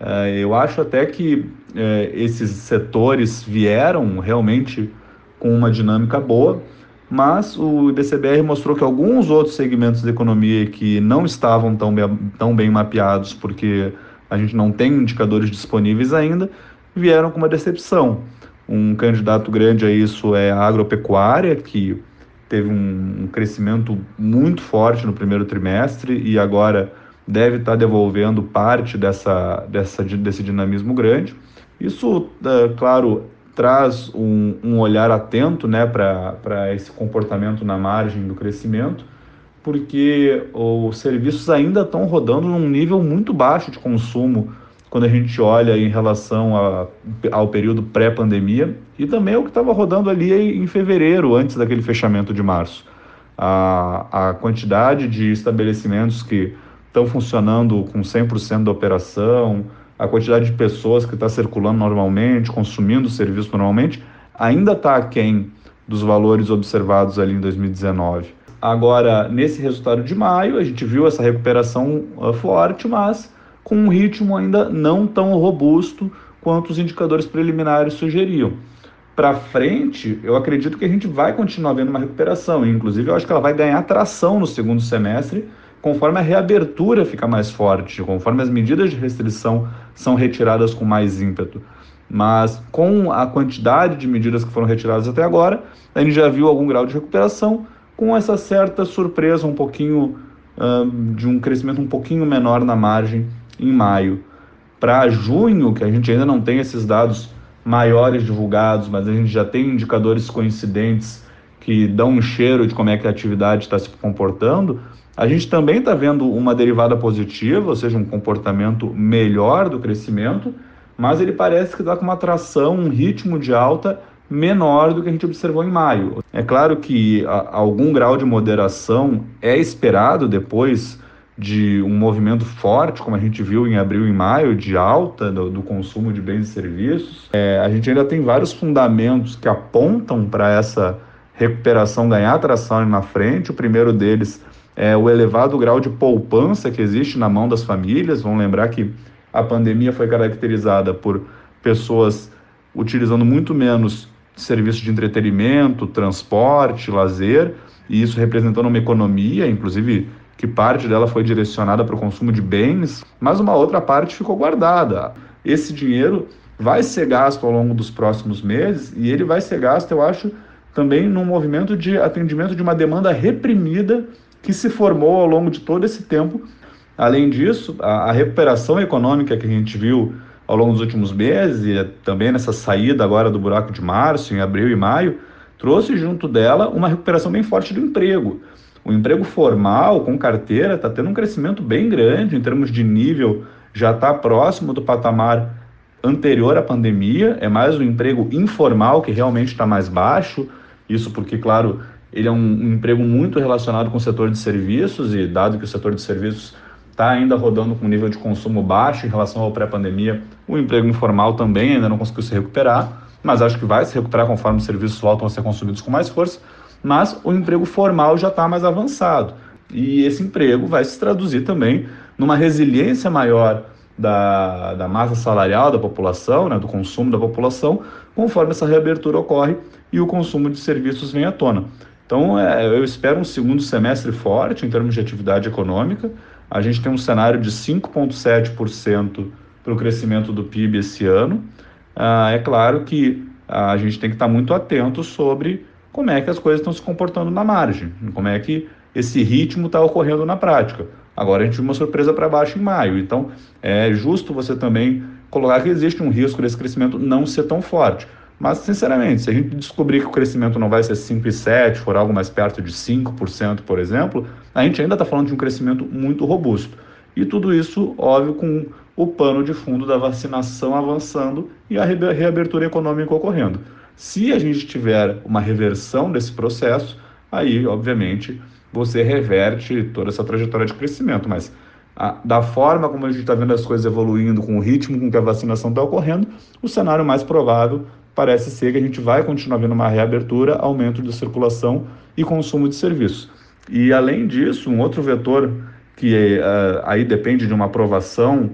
É, eu acho até que é, esses setores vieram realmente com uma dinâmica boa, mas o IBCBR mostrou que alguns outros segmentos da economia que não estavam tão bem, tão bem mapeados, porque a gente não tem indicadores disponíveis ainda, vieram com uma decepção. Um candidato grande a isso é a agropecuária, que teve um, crescimento muito forte no primeiro trimestre e agora deve estar devolvendo parte dessa, dessa, desse dinamismo grande. Isso, é, claro, traz um, um, olhar atento né, para esse comportamento na margem do crescimento, porque os serviços ainda estão rodando num nível muito baixo de consumo quando a gente olha em relação a, ao período pré-pandemia e também o que estava rodando ali em fevereiro, antes daquele fechamento de março. A, a quantidade de estabelecimentos que estão funcionando com 100% da operação, a quantidade de pessoas que está circulando normalmente, consumindo o serviço normalmente, ainda está aquém dos valores observados ali em 2019. Agora, nesse resultado de maio, a gente viu essa recuperação uh, forte, mas com um ritmo ainda não tão robusto quanto os indicadores preliminares sugeriam. Para frente, eu acredito que a gente vai continuar vendo uma recuperação, inclusive eu acho que ela vai ganhar tração no segundo semestre, conforme a reabertura fica mais forte, conforme as medidas de restrição são retiradas com mais ímpeto. Mas com a quantidade de medidas que foram retiradas até agora, a gente já viu algum grau de recuperação, com essa certa surpresa um pouquinho uh, de um crescimento um pouquinho menor na margem em maio. Para junho, que a gente ainda não tem esses dados maiores divulgados, mas a gente já tem indicadores coincidentes que dão um cheiro de como é que a atividade está se comportando, a gente também está vendo uma derivada positiva, ou seja, um comportamento melhor do crescimento, mas ele parece que está com uma tração, um ritmo de alta menor do que a gente observou em maio. É claro que algum grau de moderação é esperado depois de um movimento forte, como a gente viu em abril e maio, de alta do, do consumo de bens e serviços. É, a gente ainda tem vários fundamentos que apontam para essa recuperação ganhar tração na frente. O primeiro deles é o elevado grau de poupança que existe na mão das famílias. Vamos lembrar que a pandemia foi caracterizada por pessoas utilizando muito menos serviços de entretenimento, transporte, lazer, e isso representando uma economia, inclusive que parte dela foi direcionada para o consumo de bens, mas uma outra parte ficou guardada. Esse dinheiro vai ser gasto ao longo dos próximos meses e ele vai ser gasto, eu acho, também num movimento de atendimento de uma demanda reprimida que se formou ao longo de todo esse tempo. Além disso, a, a recuperação econômica que a gente viu ao longo dos últimos meses e também nessa saída agora do buraco de março, em abril e maio, trouxe junto dela uma recuperação bem forte do emprego. O emprego formal, com carteira, está tendo um crescimento bem grande em termos de nível, já está próximo do patamar anterior à pandemia, é mais o emprego informal que realmente está mais baixo, isso porque, claro, ele é um, um, emprego muito relacionado com o setor de serviços e dado que o setor de serviços está ainda rodando com um nível de consumo baixo em relação ao pré-pandemia, o emprego informal também ainda não conseguiu se recuperar, mas acho que vai se recuperar conforme os serviços voltam a ser consumidos com mais força, mas o emprego formal já está mais avançado. E esse emprego vai se traduzir também numa resiliência maior da, da massa salarial da população, né, do consumo da população, conforme essa reabertura ocorre e o consumo de serviços vem à tona. Então, é, eu espero um segundo semestre forte em termos de atividade econômica. A gente tem um cenário de 5,7% para o crescimento do PIB esse ano. Ah, é claro que a gente tem que estar muito atento sobre como é que as coisas estão se comportando na margem, como é que esse ritmo está ocorrendo na prática. Agora a gente viu uma surpresa para baixo em maio, então é justo você também colocar que existe um risco desse crescimento não ser tão forte. Mas, sinceramente, se a gente descobrir que o crescimento não vai ser 5,7%, for algo mais perto de 5%, por exemplo, a gente ainda está falando de um crescimento muito robusto. E tudo isso, óbvio, com o pano de fundo da vacinação avançando e a reabertura econômica ocorrendo. Se a gente tiver uma reversão desse processo, aí, obviamente, você reverte toda essa trajetória de crescimento. Mas a, da forma como a gente está vendo as coisas evoluindo, com o ritmo com que a vacinação está ocorrendo, o cenário mais provável parece ser que a gente vai continuar vendo uma reabertura, aumento de circulação e consumo de serviços. E além disso, um outro vetor que uh, aí depende de uma aprovação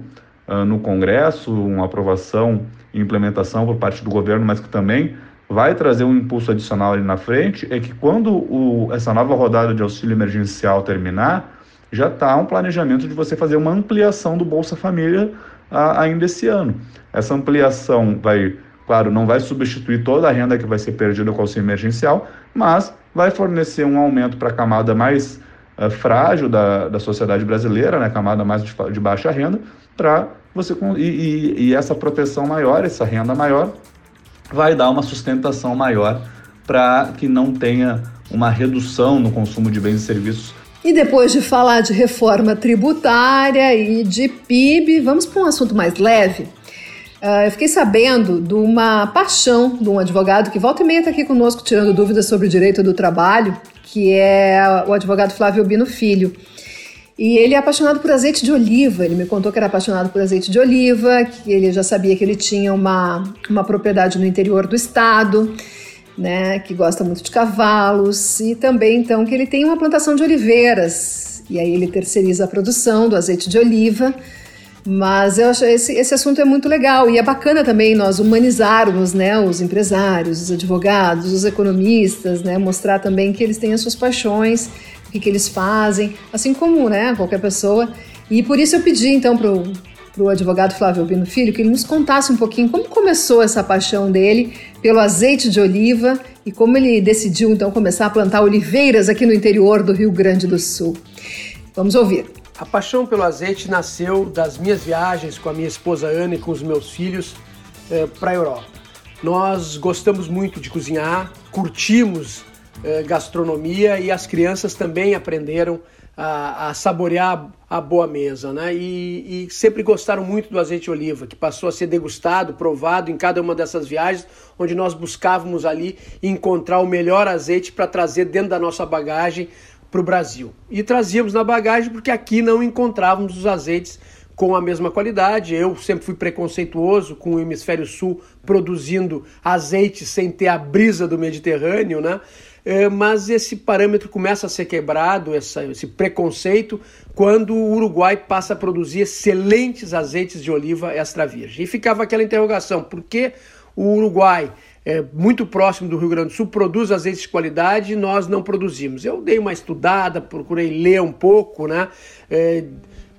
uh, no Congresso, uma aprovação e implementação por parte do governo, mas que também vai trazer um impulso adicional ali na frente, é que quando o, essa nova rodada de auxílio emergencial terminar, já está um planejamento de você fazer uma ampliação do Bolsa Família uh, ainda esse ano. Essa ampliação vai Claro, não vai substituir toda a renda que vai ser perdida com o auxílio emergencial, mas vai fornecer um aumento para a camada mais uh, frágil da, da sociedade brasileira, né, camada mais de, de baixa renda, para você e, e, e essa proteção maior, essa renda maior, vai dar uma sustentação maior para que não tenha uma redução no consumo de bens e serviços e depois de falar de reforma tributária e de PIB, vamos para um assunto mais leve. Uh, eu fiquei sabendo de uma paixão de um advogado que volta e meia está aqui conosco tirando dúvidas sobre o direito do trabalho, que é o advogado Flávio Bino Filho. E ele é apaixonado por azeite de oliva. Ele me contou que era apaixonado por azeite de oliva, que ele já sabia que ele tinha uma, uma propriedade no interior do estado, né, que gosta muito de cavalos, e também então que ele tem uma plantação de oliveiras. E aí ele terceiriza a produção do azeite de oliva mas eu acho esse, esse assunto é muito legal e é bacana também nós humanizarmos né, os empresários, os advogados, os economistas, né, mostrar também que eles têm as suas paixões, o que, eles fazem, assim como né, qualquer pessoa. E por isso eu pedi então para o advogado Flávio Albino Filho que ele nos contasse um pouquinho como começou essa paixão dele pelo azeite de oliva e como ele decidiu então começar a plantar oliveiras aqui no interior do Rio Grande do Sul. Vamos ouvir. A paixão pelo azeite nasceu das minhas viagens com a minha esposa Ana e com os meus filhos eh, para a Europa. Nós gostamos muito de cozinhar, curtimos gastronomia e as crianças também aprenderam a, a saborear a boa mesa, né? E, e, sempre gostaram muito do azeite de oliva, que passou a ser degustado, provado em cada uma dessas viagens, onde nós buscávamos ali encontrar o melhor azeite para trazer dentro da nossa bagagem para o Brasil. E trazíamos na bagagem porque aqui não encontrávamos os azeites com a mesma qualidade. Eu sempre fui preconceituoso com o hemisfério sul produzindo azeite sem ter a brisa do Mediterrâneo, né? É, mas esse parâmetro começa a ser quebrado, essa, esse preconceito, quando o Uruguai passa a produzir excelentes azeites de oliva extra virgem. E ficava aquela interrogação: por que o Uruguai é, muito próximo do Rio Grande do Sul, produz azeites de qualidade e nós não produzimos. Eu dei uma estudada, procurei ler um pouco, né? É,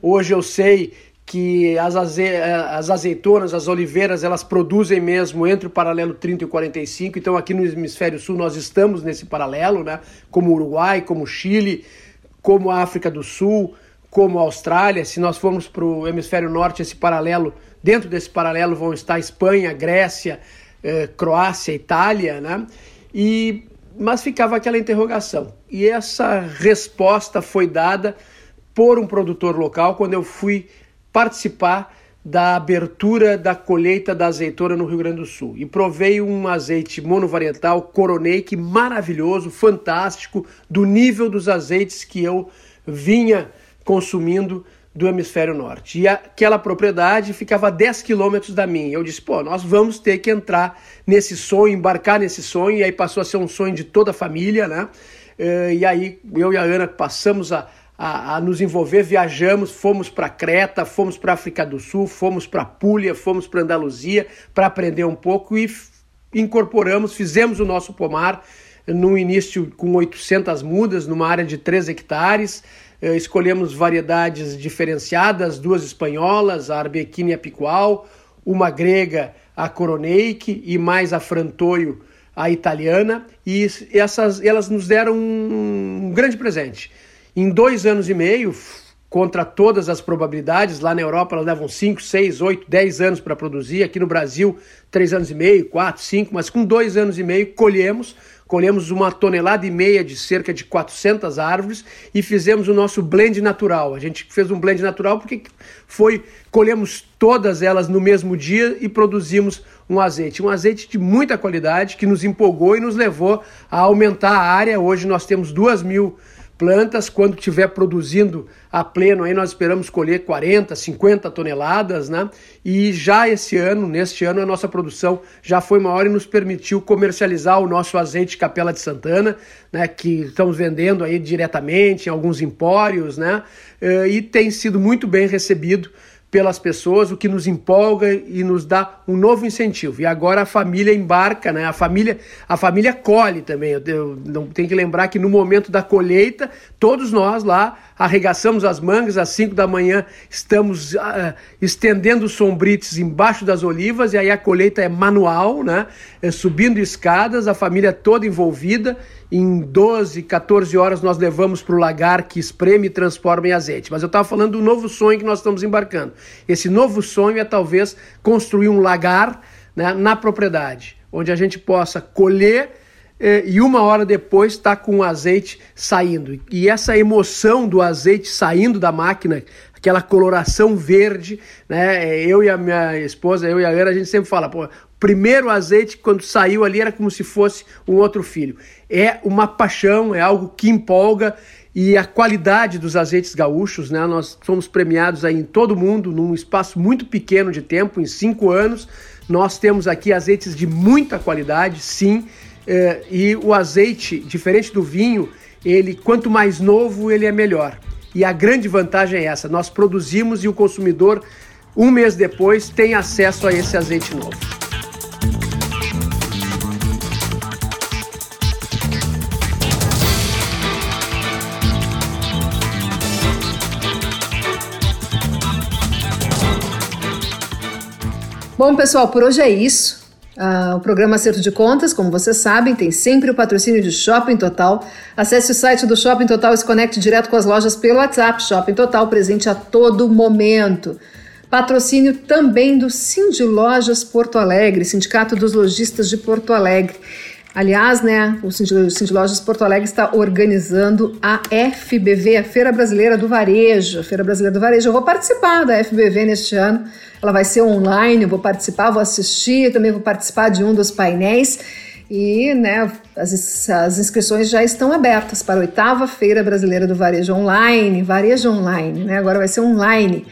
hoje eu sei que as, aze as azeitonas, as oliveiras, elas produzem mesmo entre o paralelo 30 e 45, então aqui no hemisfério sul nós estamos nesse paralelo, né? Como Uruguai, como Chile, como a África do Sul, como a Austrália. Se nós formos para o hemisfério norte, esse paralelo, dentro desse paralelo vão estar Espanha, Grécia, eh, Croácia, Itália, né? E, mas ficava aquela interrogação. E essa resposta foi dada por um produtor local quando eu fui participar da abertura da colheita da azeitona no Rio Grande do Sul. E provei um azeite monovarietal Coroneic maravilhoso, fantástico, do nível dos azeites que eu vinha consumindo do hemisfério norte. E aquela propriedade ficava a 10 quilômetros da minha. Eu disse, pô, nós vamos ter que entrar nesse sonho, embarcar nesse sonho, e aí passou a ser um sonho de toda a família, né? Eh, e aí eu e a Ana passamos a, a, a nos envolver, viajamos, fomos para Creta, fomos para África do Sul, fomos para Puglia, fomos para Andaluzia para aprender um pouco e incorporamos, fizemos o nosso pomar no início com 800 mudas, numa área de 3 hectares, eh, escolhemos variedades diferenciadas, duas espanholas, a Arbequina e a Picual, uma grega, a Coroneik e mais a Frantoio, a italiana, e essas, elas nos deram um grande presente. Em dois anos e meio, contra todas as probabilidades. Lá na Europa elas levam 5, 6, 8, 10 anos para produzir. Aqui no Brasil, 3 anos e meio, 4, 5, mas com dois anos e meio colhemos colhemos uma tonelada e meia de cerca de 400 árvores e fizemos o nosso blend natural. A gente fez um blend natural porque foi colhemos todas elas no mesmo dia e produzimos um azeite, um azeite de muita qualidade que nos empolgou e nos levou a aumentar a área. Hoje nós temos duas mil plantas. Quando estiver produzindo a pleno, aí nós esperamos colher 40, 50 toneladas, né? E já esse ano, neste ano, a nossa produção já foi maior e nos permitiu comercializar o nosso azeite Capela de Santana, né? Que estamos vendendo aí diretamente em alguns empórios, né? Eh, e tem sido muito bem recebido pelas pessoas, o que nos empolga e nos dá um novo incentivo. E agora a família embarca, né? A família, a família colhe também. Eu, eu não tenho que lembrar que no momento da colheita, todos nós lá arregaçamos as mangas às 5 da manhã, estamos uh, estendendo sombrites embaixo das olivas e aí a colheita é manual, né? É subindo escadas, a família toda envolvida em 12, 14 horas nós levamos para o lagar que espreme e transforma em azeite. Mas eu estava falando do novo sonho que nós estamos embarcando. Esse novo sonho é talvez construir um lagar né, na propriedade, onde a gente possa colher eh, e uma hora depois está com o azeite saindo. E essa emoção do azeite saindo da máquina, aquela coloração verde, né? Eu e a minha esposa, eu e a Ana, a gente sempre fala, pô, primeiro azeite, quando saiu ali, era como se fosse um outro filho. É uma paixão, é algo que empolga e a qualidade dos azeites gaúchos, né? Nós somos premiados aí em todo o mundo, num espaço muito pequeno de tempo, em cinco anos. Nós temos aqui azeites de muita qualidade, sim, é, e o azeite, diferente do vinho, ele quanto mais novo ele é melhor. E a grande vantagem é essa: nós produzimos e o consumidor um mês depois tem acesso a esse azeite novo. Bom, pessoal, por hoje é isso. Uh, o programa Acerto de Contas, como vocês sabem, tem sempre o patrocínio de Shopping Total. Acesse o site do Shopping Total e se conecte direto com as lojas pelo WhatsApp. Shopping Total presente a todo momento. Patrocínio também do Cindy Lojas Porto Alegre, Sindicato dos Lojistas de Porto Alegre. Aliás, né, o Cindy Lojas Porto Alegre está organizando a FBV, a Feira Brasileira do Varejo. Feira Brasileira do Varejo. Eu vou participar da FBV neste ano. Ela vai ser online, eu vou participar, vou assistir, também vou participar de um dos painéis. E né, as, as inscrições já estão abertas para a oitava Feira Brasileira do Varejo Online, Varejo Online, né? Agora vai ser online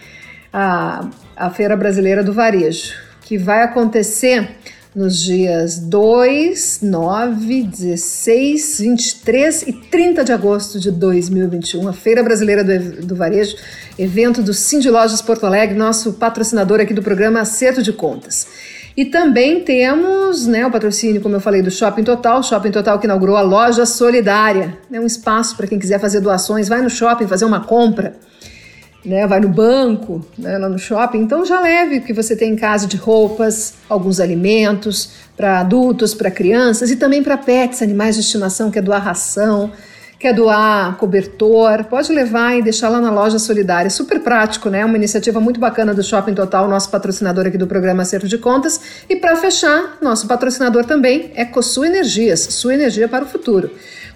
a, a Feira Brasileira do Varejo, que vai acontecer nos dias 2, 9, 16, 23 e 30 de agosto de 2021, a Feira Brasileira do, do Varejo, evento do Cindy Lojas Porto Alegre, nosso patrocinador aqui do programa Acerto de Contas. E também temos né, o patrocínio, como eu falei, do Shopping Total, Shopping Total que inaugurou a loja solidária, é um espaço para quem quiser fazer doações, vai no shopping fazer uma compra né, vai no banco, né, lá no shopping, então já leve o que você tem em casa de roupas, alguns alimentos para adultos, para crianças e também para pets, animais de estimação, quer doar ração, quer doar cobertor, pode levar e deixar lá na loja solidária. Super prático, né? Uma iniciativa muito bacana do Shopping Total, nosso patrocinador aqui do programa Acerto de Contas. E para fechar, nosso patrocinador também é Cosul Energias, sua energia para o futuro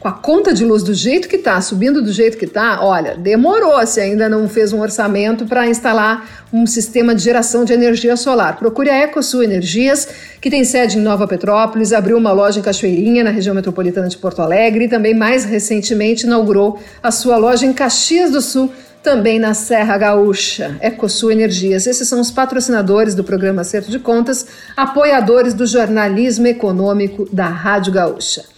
com a conta de luz do jeito que está, subindo do jeito que está, olha, demorou se ainda não fez um orçamento para instalar um sistema de geração de energia solar. Procure a EcoSul Energias, que tem sede em Nova Petrópolis, abriu uma loja em Cachoeirinha, na região metropolitana de Porto Alegre, e também mais recentemente inaugurou a sua loja em Caxias do Sul, também na Serra Gaúcha. Ecosul Energias. Esses são os patrocinadores do programa Acerto de Contas, apoiadores do jornalismo econômico da Rádio Gaúcha.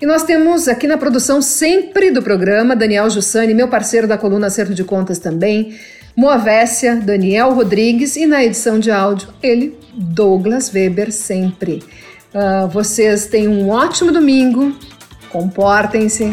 E nós temos aqui na produção sempre do programa Daniel Jussani, meu parceiro da coluna Acerto de Contas também, Moavécia, Daniel Rodrigues e na edição de áudio, ele, Douglas Weber, sempre. Uh, vocês tenham um ótimo domingo, comportem-se.